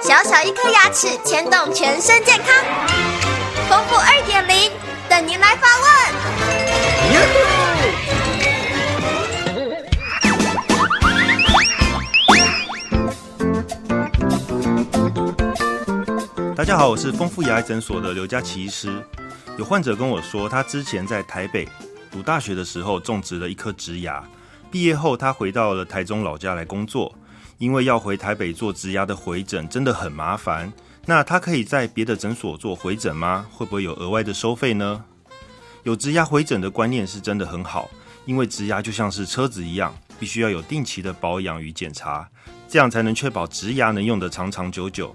小小一颗牙齿牵动全身健康，丰富二点零等您来发问。大家好，我是丰富牙医诊所的刘佳琪医师。有患者跟我说，他之前在台北读大学的时候种植了一颗植牙，毕业后他回到了台中老家来工作。因为要回台北做植牙的回诊真的很麻烦，那他可以在别的诊所做回诊吗？会不会有额外的收费呢？有植牙回诊的观念是真的很好，因为植牙就像是车子一样，必须要有定期的保养与检查，这样才能确保植牙能用得长长久久。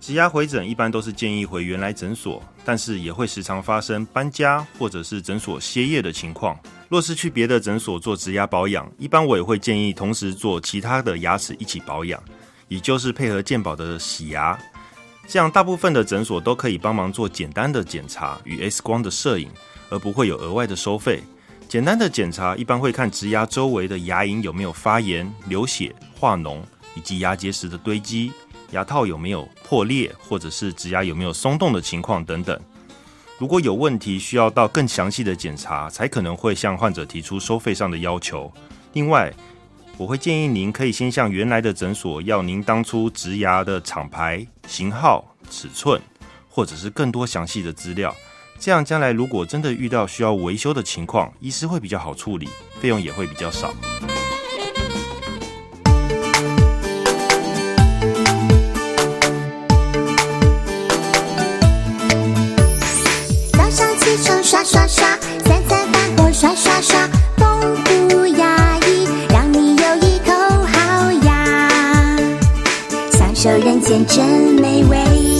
植牙回诊一般都是建议回原来诊所，但是也会时常发生搬家或者是诊所歇业的情况。若是去别的诊所做植牙保养，一般我也会建议同时做其他的牙齿一起保养，也就是配合健保的洗牙。这样大部分的诊所都可以帮忙做简单的检查与 X 光的摄影，而不会有额外的收费。简单的检查一般会看植牙周围的牙龈有没有发炎、流血、化脓，以及牙结石的堆积、牙套有没有破裂，或者是植牙有没有松动的情况等等。如果有问题，需要到更详细的检查，才可能会向患者提出收费上的要求。另外，我会建议您可以先向原来的诊所要您当初植牙的厂牌、型号、尺寸，或者是更多详细的资料。这样将来如果真的遇到需要维修的情况，医师会比较好处理，费用也会比较少。刷刷刷，三餐饭后刷刷刷，丰富牙医，让你有一口好牙，享受人间真美味。